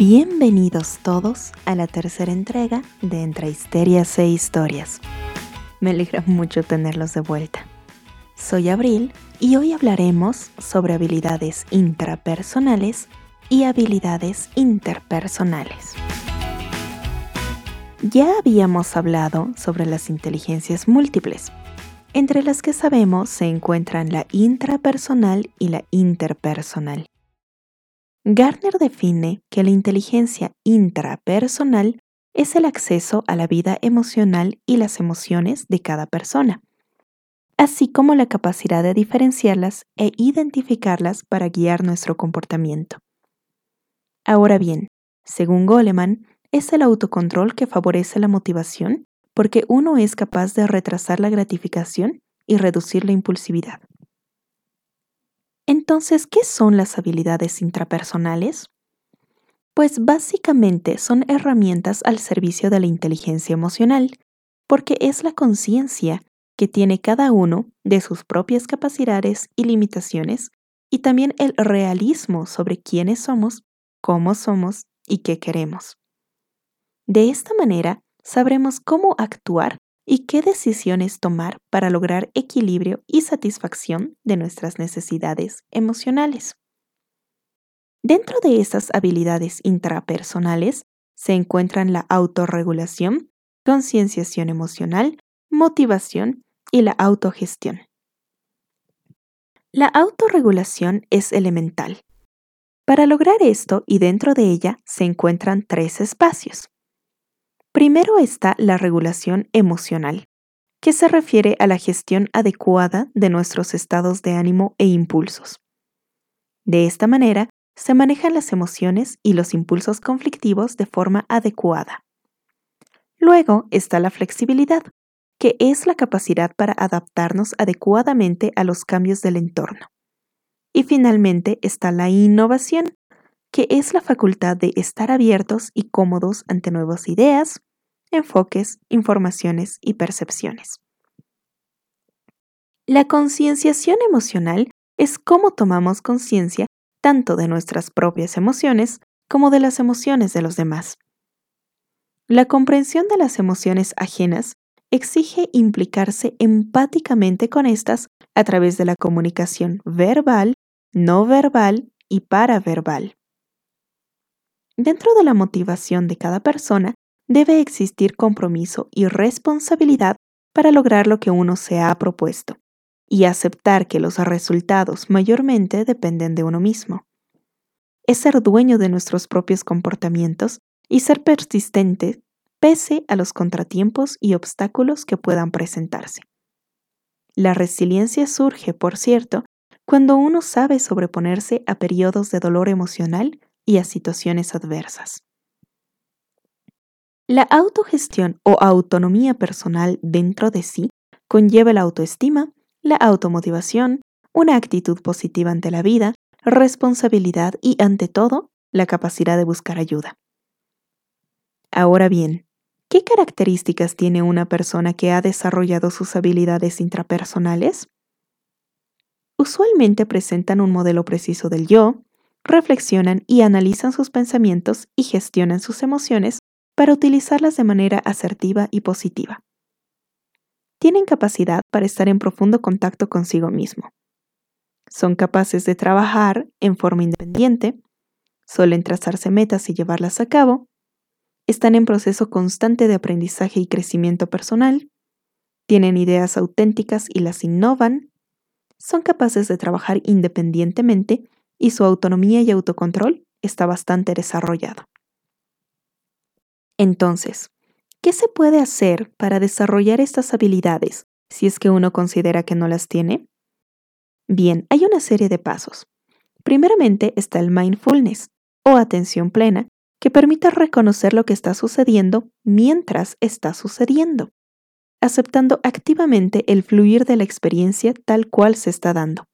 Bienvenidos todos a la tercera entrega de Entre Histerias e Historias. Me alegra mucho tenerlos de vuelta. Soy Abril y hoy hablaremos sobre habilidades intrapersonales y habilidades interpersonales. Ya habíamos hablado sobre las inteligencias múltiples, entre las que sabemos se encuentran la intrapersonal y la interpersonal. Gardner define que la inteligencia intrapersonal es el acceso a la vida emocional y las emociones de cada persona, así como la capacidad de diferenciarlas e identificarlas para guiar nuestro comportamiento. Ahora bien, según Goleman, es el autocontrol que favorece la motivación porque uno es capaz de retrasar la gratificación y reducir la impulsividad. Entonces, ¿qué son las habilidades intrapersonales? Pues básicamente son herramientas al servicio de la inteligencia emocional, porque es la conciencia que tiene cada uno de sus propias capacidades y limitaciones, y también el realismo sobre quiénes somos, cómo somos y qué queremos. De esta manera, sabremos cómo actuar y qué decisiones tomar para lograr equilibrio y satisfacción de nuestras necesidades emocionales. Dentro de estas habilidades intrapersonales se encuentran la autorregulación, concienciación emocional, motivación y la autogestión. La autorregulación es elemental. Para lograr esto y dentro de ella se encuentran tres espacios. Primero está la regulación emocional, que se refiere a la gestión adecuada de nuestros estados de ánimo e impulsos. De esta manera, se manejan las emociones y los impulsos conflictivos de forma adecuada. Luego está la flexibilidad, que es la capacidad para adaptarnos adecuadamente a los cambios del entorno. Y finalmente está la innovación, que es la facultad de estar abiertos y cómodos ante nuevas ideas, enfoques, informaciones y percepciones. La concienciación emocional es cómo tomamos conciencia tanto de nuestras propias emociones como de las emociones de los demás. La comprensión de las emociones ajenas exige implicarse empáticamente con estas a través de la comunicación verbal, no verbal y paraverbal. Dentro de la motivación de cada persona debe existir compromiso y responsabilidad para lograr lo que uno se ha propuesto y aceptar que los resultados mayormente dependen de uno mismo. Es ser dueño de nuestros propios comportamientos y ser persistente pese a los contratiempos y obstáculos que puedan presentarse. La resiliencia surge, por cierto, cuando uno sabe sobreponerse a periodos de dolor emocional y a situaciones adversas. La autogestión o autonomía personal dentro de sí conlleva la autoestima, la automotivación, una actitud positiva ante la vida, responsabilidad y, ante todo, la capacidad de buscar ayuda. Ahora bien, ¿qué características tiene una persona que ha desarrollado sus habilidades intrapersonales? Usualmente presentan un modelo preciso del yo, reflexionan y analizan sus pensamientos y gestionan sus emociones para utilizarlas de manera asertiva y positiva tienen capacidad para estar en profundo contacto consigo mismo. Son capaces de trabajar en forma independiente, suelen trazarse metas y llevarlas a cabo, están en proceso constante de aprendizaje y crecimiento personal, tienen ideas auténticas y las innovan, son capaces de trabajar independientemente y su autonomía y autocontrol está bastante desarrollado. Entonces, ¿Qué se puede hacer para desarrollar estas habilidades si es que uno considera que no las tiene? Bien, hay una serie de pasos. Primeramente está el mindfulness o atención plena, que permite reconocer lo que está sucediendo mientras está sucediendo, aceptando activamente el fluir de la experiencia tal cual se está dando.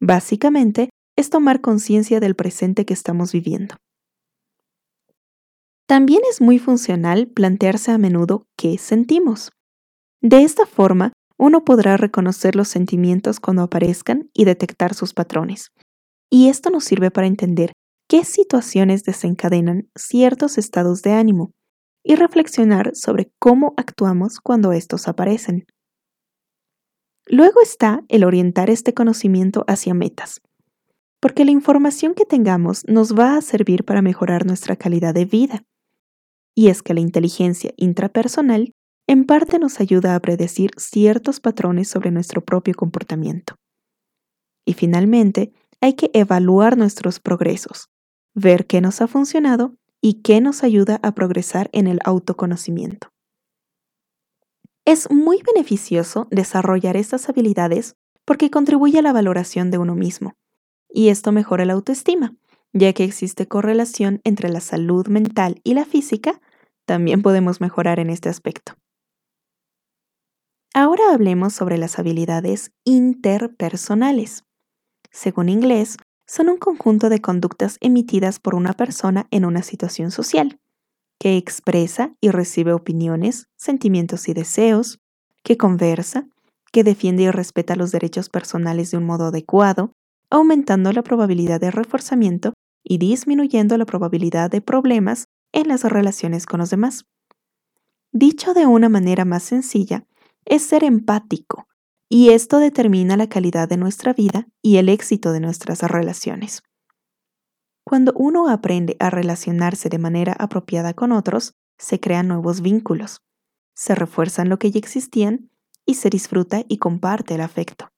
Básicamente, es tomar conciencia del presente que estamos viviendo. También es muy funcional plantearse a menudo qué sentimos. De esta forma, uno podrá reconocer los sentimientos cuando aparezcan y detectar sus patrones. Y esto nos sirve para entender qué situaciones desencadenan ciertos estados de ánimo y reflexionar sobre cómo actuamos cuando estos aparecen. Luego está el orientar este conocimiento hacia metas, porque la información que tengamos nos va a servir para mejorar nuestra calidad de vida. Y es que la inteligencia intrapersonal en parte nos ayuda a predecir ciertos patrones sobre nuestro propio comportamiento. Y finalmente, hay que evaluar nuestros progresos, ver qué nos ha funcionado y qué nos ayuda a progresar en el autoconocimiento. Es muy beneficioso desarrollar estas habilidades porque contribuye a la valoración de uno mismo, y esto mejora la autoestima, ya que existe correlación entre la salud mental y la física, también podemos mejorar en este aspecto. Ahora hablemos sobre las habilidades interpersonales. Según inglés, son un conjunto de conductas emitidas por una persona en una situación social, que expresa y recibe opiniones, sentimientos y deseos, que conversa, que defiende y respeta los derechos personales de un modo adecuado, aumentando la probabilidad de reforzamiento y disminuyendo la probabilidad de problemas en las relaciones con los demás. Dicho de una manera más sencilla, es ser empático, y esto determina la calidad de nuestra vida y el éxito de nuestras relaciones. Cuando uno aprende a relacionarse de manera apropiada con otros, se crean nuevos vínculos, se refuerzan lo que ya existían y se disfruta y comparte el afecto.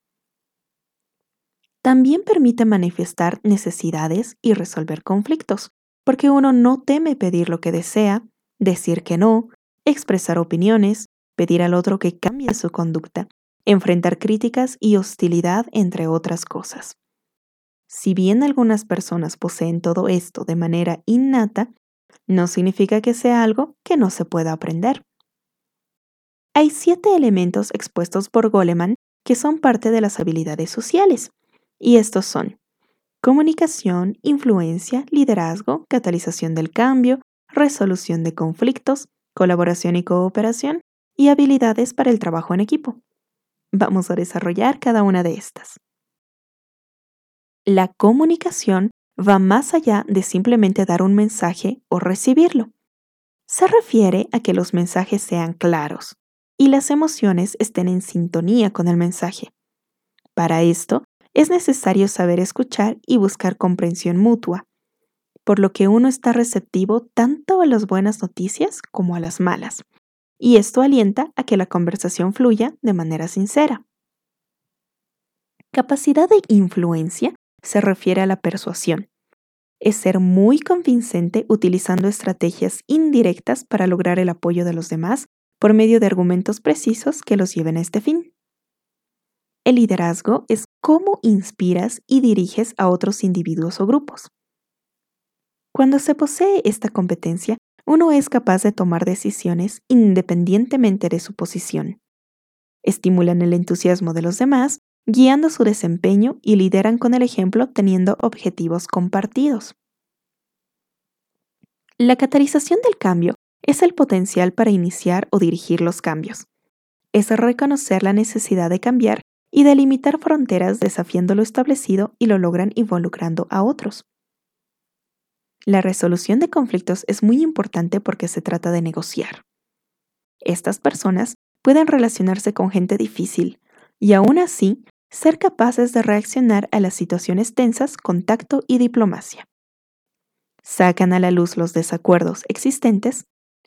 También permite manifestar necesidades y resolver conflictos, porque uno no teme pedir lo que desea, decir que no, expresar opiniones, pedir al otro que cambie su conducta enfrentar críticas y hostilidad, entre otras cosas. Si bien algunas personas poseen todo esto de manera innata, no significa que sea algo que no se pueda aprender. Hay siete elementos expuestos por Goleman que son parte de las habilidades sociales, y estos son comunicación, influencia, liderazgo, catalización del cambio, resolución de conflictos, colaboración y cooperación, y habilidades para el trabajo en equipo. Vamos a desarrollar cada una de estas. La comunicación va más allá de simplemente dar un mensaje o recibirlo. Se refiere a que los mensajes sean claros y las emociones estén en sintonía con el mensaje. Para esto, es necesario saber escuchar y buscar comprensión mutua, por lo que uno está receptivo tanto a las buenas noticias como a las malas, y esto alienta a que la conversación fluya de manera sincera. Capacidad de influencia se refiere a la persuasión. Es ser muy convincente utilizando estrategias indirectas para lograr el apoyo de los demás por medio de argumentos precisos que los lleven a este fin. El liderazgo es cómo inspiras y diriges a otros individuos o grupos. Cuando se posee esta competencia, uno es capaz de tomar decisiones independientemente de su posición. Estimulan el entusiasmo de los demás, guiando su desempeño y lideran con el ejemplo teniendo objetivos compartidos. La catalización del cambio es el potencial para iniciar o dirigir los cambios. Es reconocer la necesidad de cambiar y delimitar fronteras desafiando lo establecido y lo logran involucrando a otros. La resolución de conflictos es muy importante porque se trata de negociar. Estas personas pueden relacionarse con gente difícil y aún así ser capaces de reaccionar a las situaciones tensas con tacto y diplomacia. Sacan a la luz los desacuerdos existentes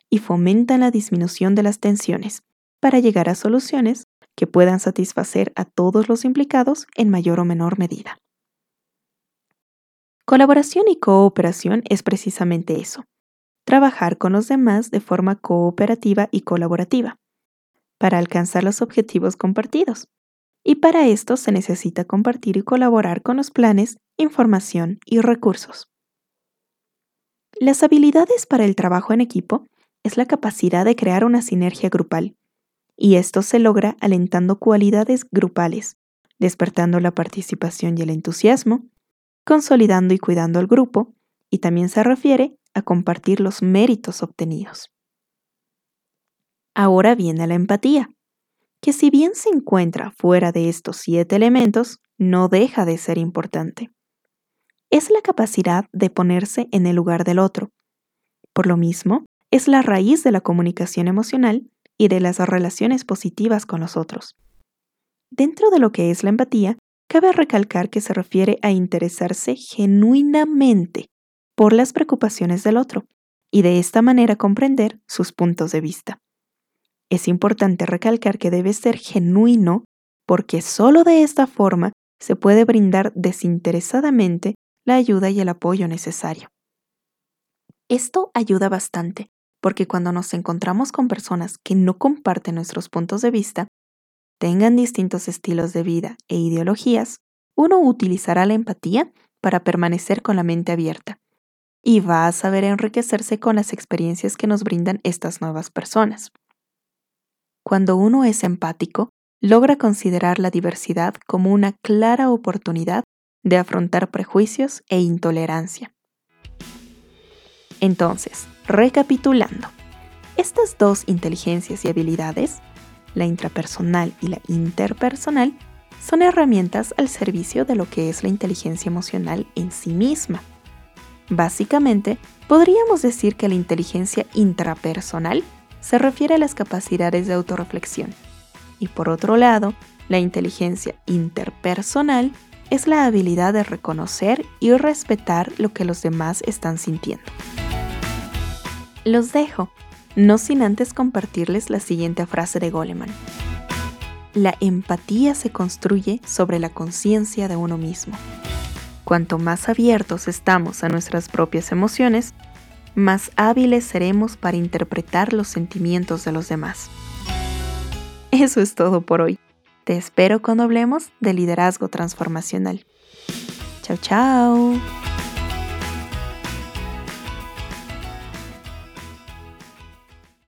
y fomentan la disminución de las tensiones para llegar a soluciones que puedan satisfacer a todos los implicados en mayor o menor medida. Colaboración y cooperación es precisamente eso, trabajar con los demás de forma cooperativa y colaborativa, para alcanzar los objetivos compartidos. Y para esto se necesita compartir y colaborar con los planes, información y recursos. Las habilidades para el trabajo en equipo es la capacidad de crear una sinergia grupal, y esto se logra alentando cualidades grupales, despertando la participación y el entusiasmo, consolidando y cuidando al grupo, y también se refiere a compartir los méritos obtenidos. Ahora viene la empatía, que si bien se encuentra fuera de estos siete elementos, no deja de ser importante. es la capacidad de ponerse en el lugar del otro. Por lo mismo, es la raíz de la comunicación emocional y de las relaciones positivas con los otros. Dentro de lo que es la empatía, cabe recalcar que se refiere a interesarse genuinamente por las preocupaciones del otro y de esta manera comprender sus puntos de vista. Es importante recalcar que debe ser genuino porque solo de esta forma se puede brindar desinteresadamente la ayuda y el apoyo necesario. Esto ayuda bastante, porque cuando nos encontramos con personas que no comparten nuestros puntos de vista, tengan distintos estilos de vida e ideologías, uno utilizará la empatía para permanecer con la mente abierta y va a saber enriquecerse con las experiencias que nos brindan estas nuevas personas. Cuando uno es empático, logra considerar la diversidad como una clara oportunidad de afrontar prejuicios e intolerancia. Entonces, recapitulando, estas dos inteligencias y habilidades, la intrapersonal y la interpersonal, son herramientas al servicio de lo que es la inteligencia emocional en sí misma. Básicamente, podríamos decir que la inteligencia intrapersonal se refiere a las capacidades de autorreflexión y por otro lado, la inteligencia interpersonal es la habilidad de reconocer y respetar lo que los demás están sintiendo. Los dejo, no sin antes compartirles la siguiente frase de Goleman. La empatía se construye sobre la conciencia de uno mismo. Cuanto más abiertos estamos a nuestras propias emociones, más hábiles seremos para interpretar los sentimientos de los demás. Eso es todo por hoy. Te espero cuando hablemos de liderazgo transformacional. Chao, chao.